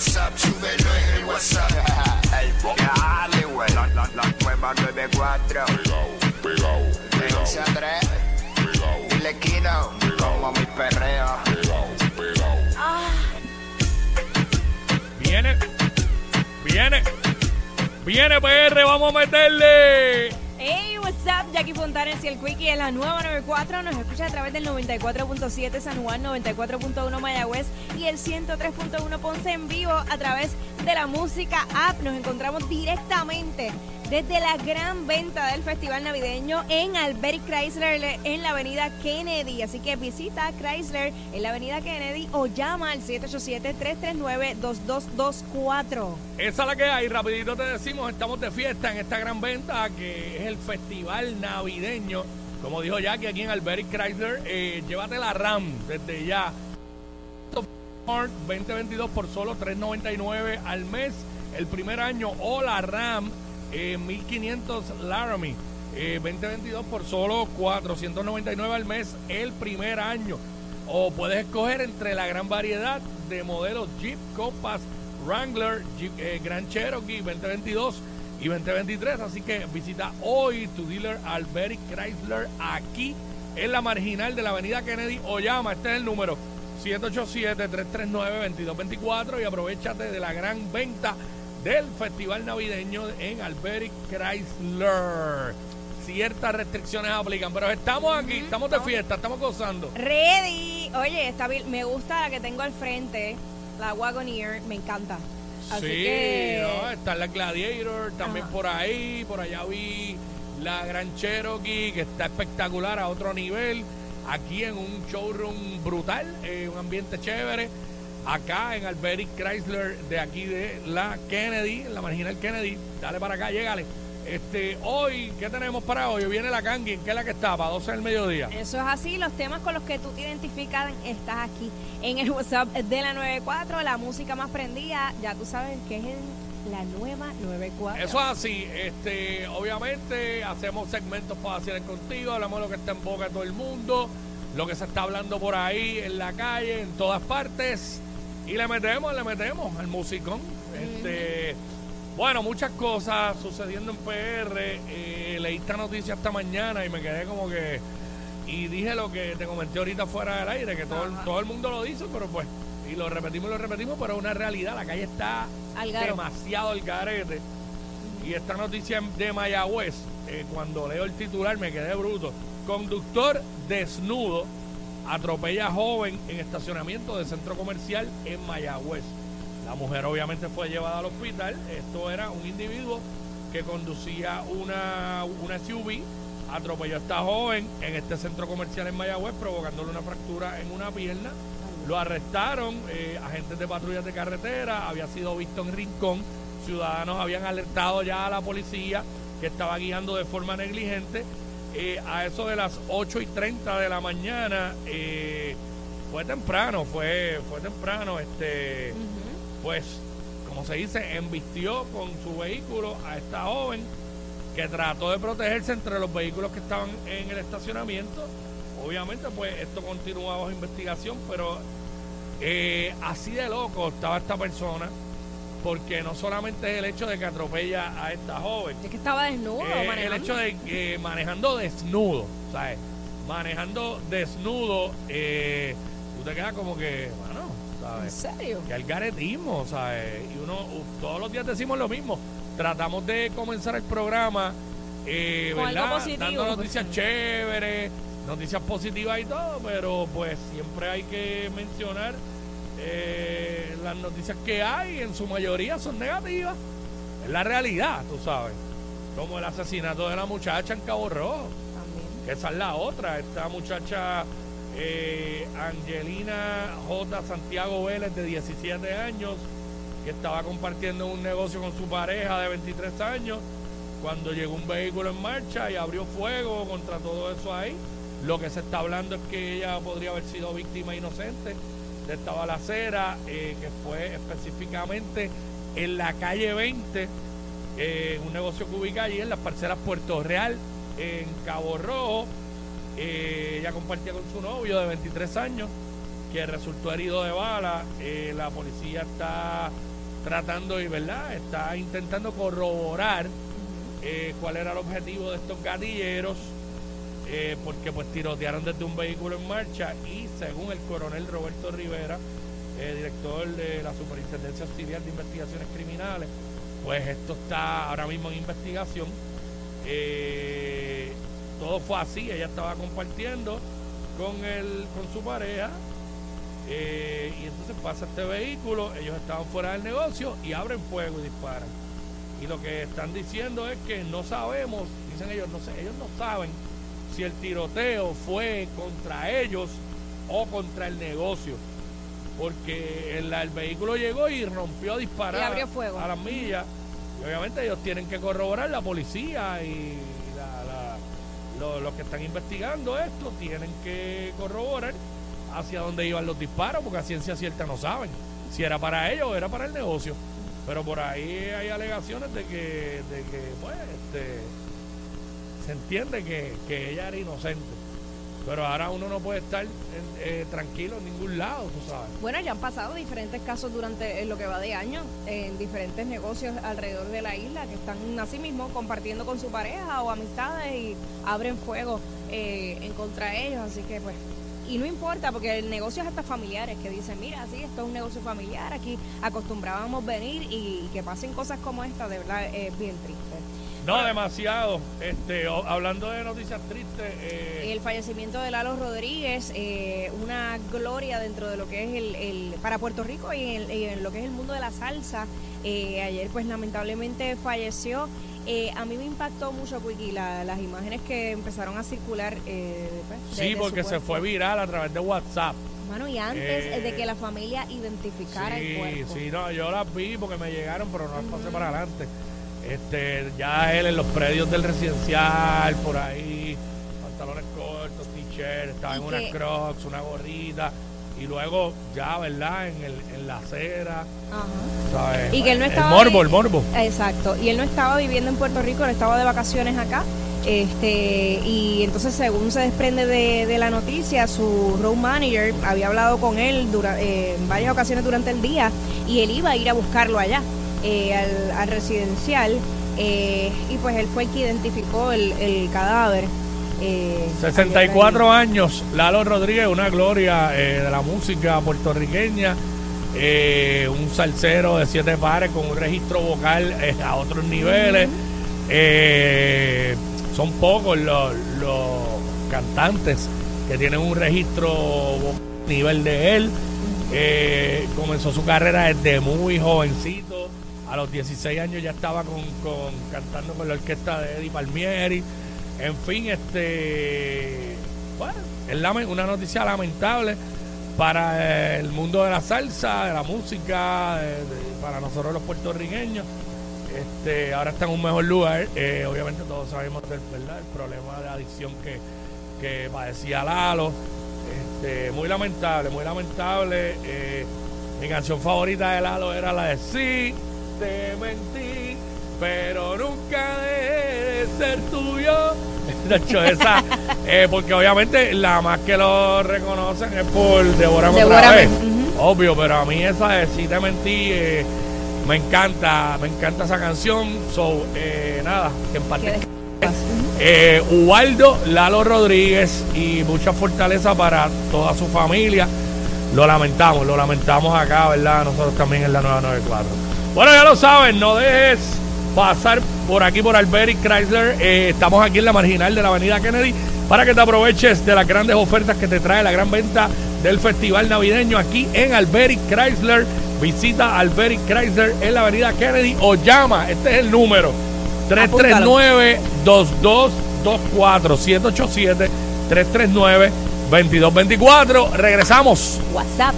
WhatsApp, súbelo en el WhatsApp. El dale, güey. La, la, la nueva 94. Pegao, pegao, De 11 a 3. pegao, Dile Kino. Como mi perreo. pegao, pegao. Viene. Viene. Viene PR, vamos a meterle. Hey, what's up? Jackie Fontanes y el Quickie en la nueva 94. Nos escucha a través del 94.7 San Juan, 94.1 Mayagüez y el 103.1 Ponce en vivo a través de la música app. Nos encontramos directamente desde la gran venta del Festival Navideño en Albert Chrysler en la avenida Kennedy. Así que visita Chrysler en la avenida Kennedy o llama al 787-339-2224. Esa es la que hay, rapidito te decimos, estamos de fiesta en esta gran venta que es el Festival Navideño. Como dijo Jackie aquí en Alberic Chrysler, eh, llévate la RAM desde ya. 2022 por solo 3.99 al mes el primer año o la RAM eh, 1500 Laramie eh, 2022 por solo 499 al mes el primer año o puedes escoger entre la gran variedad de modelos Jeep Compass Wrangler Jeep eh, Grand Cherokee 2022 y 2023 así que visita hoy tu dealer Alberic Chrysler aquí en la marginal de la avenida Kennedy o llama este es el número 787-339-2224 y aprovechate de la gran venta del Festival Navideño en Alberic Chrysler. Ciertas restricciones aplican, pero estamos aquí, estamos de fiesta, estamos gozando. Ready. Oye, está bien. me gusta la que tengo al frente, la Wagoneer, me encanta. Así sí, que ¿no? está la Gladiator también Ajá. por ahí, por allá vi la Gran Cherokee que está espectacular a otro nivel. Aquí en un showroom brutal, eh, un ambiente chévere. Acá en Alberic Chrysler de aquí de la Kennedy, en la marginal Kennedy. Dale para acá, llégale. Este, hoy, ¿qué tenemos para hoy? Viene la Kangi, ¿en qué es la que está? Para 12 del mediodía. Eso es así, los temas con los que tú te identificas estás aquí en el WhatsApp de la 94, la música más prendida, ya tú sabes que es en la nueva 94. Eso es así, este, obviamente hacemos segmentos para hacer contigo, hablamos de lo que está en boca de todo el mundo, lo que se está hablando por ahí, en la calle, en todas partes, y le metemos, le metemos al musicón. Este, bueno, muchas cosas sucediendo en PR. eh, leí esta noticia esta mañana y me quedé como que. Y dije lo que te comenté ahorita fuera del aire, que todo, el, todo el mundo lo dice, pero pues. Y lo repetimos y lo repetimos, pero es una realidad. La calle está demasiado al garete. Y esta noticia de Mayagüez, eh, cuando leo el titular me quedé bruto. Conductor desnudo atropella a joven en estacionamiento de centro comercial en Mayagüez. La mujer obviamente fue llevada al hospital. Esto era un individuo que conducía una, una SUV, atropelló a esta joven en este centro comercial en Mayagüez, provocándole una fractura en una pierna. Lo arrestaron, eh, agentes de patrullas de carretera, había sido visto en Rincón. Ciudadanos habían alertado ya a la policía que estaba guiando de forma negligente. Eh, a eso de las 8 y 30 de la mañana, eh, fue temprano, fue, fue temprano, este, pues, como se dice, embistió con su vehículo a esta joven que trató de protegerse entre los vehículos que estaban en el estacionamiento. Obviamente, pues esto continúa bajo investigación, pero eh, así de loco estaba esta persona, porque no solamente es el hecho de que atropella a esta joven, Es que estaba desnudo eh, el hecho de que manejando desnudo, ¿sabes? Manejando desnudo, eh, tú te quedas como que, bueno, ¿En serio? Que algaretismo, ¿sabes? Y uno, todos los días decimos lo mismo. Tratamos de comenzar el programa, eh, Con algo ¿verdad? positivo, Dando noticias chéveres, noticias positivas y todo, pero pues siempre hay que mencionar eh, las noticias que hay, en su mayoría son negativas. Es la realidad, tú sabes. Como el asesinato de la muchacha en Cabo Rojo. También. Que esa es la otra. Esta muchacha eh, Angelina J. Santiago Vélez, de 17 años, que estaba compartiendo un negocio con su pareja de 23 años, cuando llegó un vehículo en marcha y abrió fuego contra todo eso ahí. Lo que se está hablando es que ella podría haber sido víctima inocente de esta balacera, eh, que fue específicamente en la calle 20, eh, un negocio que ubica allí en las parcelas Puerto Real, en Cabo Rojo. Eh, ella compartía con su novio de 23 años. que resultó herido de bala. Eh, la policía está tratando y, ¿verdad? Está intentando corroborar eh, cuál era el objetivo de estos gatilleros, porque pues tirotearon desde un vehículo en marcha y según el coronel Roberto Rivera, director de la Superintendencia Auxiliar de Investigaciones Criminales, pues esto está ahora mismo en investigación. Todo fue así, ella estaba compartiendo con, el, con su pareja eh, y entonces pasa este vehículo, ellos estaban fuera del negocio y abren fuego y disparan. Y lo que están diciendo es que no sabemos, dicen ellos, no sé, ellos no saben si el tiroteo fue contra ellos o contra el negocio. Porque el, el vehículo llegó y rompió a disparar a las millas. Y obviamente ellos tienen que corroborar, la policía y lo- los que están investigando esto tienen que corroborar hacia dónde iban los disparos, porque a ciencia cierta no saben si era para ellos o era para el negocio. Pero por ahí hay alegaciones de que, de que pues, este, se entiende que, que ella era inocente. Pero ahora uno no puede estar eh, tranquilo en ningún lado, tú sabes. Bueno, ya han pasado diferentes casos durante eh, lo que va de año en diferentes negocios alrededor de la isla que están así mismo compartiendo con su pareja o amistades y abren fuego eh, en contra de ellos. Así que, pues, y no importa porque el negocio es hasta familiares que dicen, mira, sí, esto es un negocio familiar, aquí acostumbrábamos venir y, que pasen cosas como esta, de verdad es bien triste. No, demasiado. Este, o- hablando de noticias tristes, eh, El fallecimiento de Lalo Rodríguez, eh, una gloria dentro de lo que es el, el- para Puerto Rico y en, y en lo que es el mundo de la salsa. Eh, ayer pues lamentablemente falleció. Eh, a mí me impactó mucho, Quickie, la- las imágenes que empezaron a circular. eh, pues, de- sí, de su porque se cuerpo. fue viral a través de WhatsApp. Mano, y antes Eh, eh, de que la familia identificara el Sí, cuerpo. sí, no, yo las vi porque me llegaron, pero no las pasé para adelante. Este, ya él en los predios del residencial, por ahí, pantalones cortos, t-shirt, estaba en unas crocs, una gorrita, y luego ya, ¿verdad? En, el, en la acera, Ajá. ¿sabes? Y que él no El estaba morbo, vi- el morbo. Exacto. Y él no estaba viviendo en Puerto Rico, él estaba de vacaciones acá. Este, y entonces, según se desprende de, de la noticia, su road manager había hablado con él dura- eh, en varias ocasiones durante el día y él iba a ir a buscarlo allá, eh, al, al residencial. eh, y pues él fue el que identificó el, el cadáver. eh, ayer 64 años, Lalo Rodríguez, una gloria eh, de la música puertorriqueña, eh, un salsero de siete pares con un registro vocal eh, a otros niveles. Eh, son pocos los, los cantantes que tienen un registro vocal a nivel de él. Eh, comenzó su carrera desde muy jovencito. A los 16 años ya estaba con, con- cantando con la orquesta de Eddie Palmieri. En fin, este. Bueno, es una noticia lamentable para el mundo de la salsa, de la música, para nosotros los puertorriqueños. Este, ahora está en un mejor lugar. Eh, obviamente todos sabemos del ¿verdad? el problema de adicción que, que padecía Lalo. Este, muy lamentable, muy lamentable. Eh, mi canción favorita de Lalo era la de Sí, te mentí, pero nunca de ser tuyo. De hecho, esa, eh, porque obviamente la más que lo reconocen es por Devórame otra vez. Obvio, pero a mí esa de Sí te mentí, eh, me encanta, me encanta esa canción. So, eh, nada, que descanse. Eh, Ubaldo Lalo Rodríguez y mucha fortaleza para toda su familia. Lo lamentamos, lo lamentamos acá, ¿verdad? Nosotros también en la 994. Bueno, ya lo saben, no dejes pasar por aquí por Alberic Chrysler. Eh, estamos aquí en la marginal de la avenida Kennedy para que te aproveches de las grandes ofertas que te trae la gran venta del festival navideño aquí en Alberic Chrysler. Visita Alberic Chrysler en la avenida Kennedy o llama, este es el número 339-2224 787-339-2224. Regresamos. WhatsApp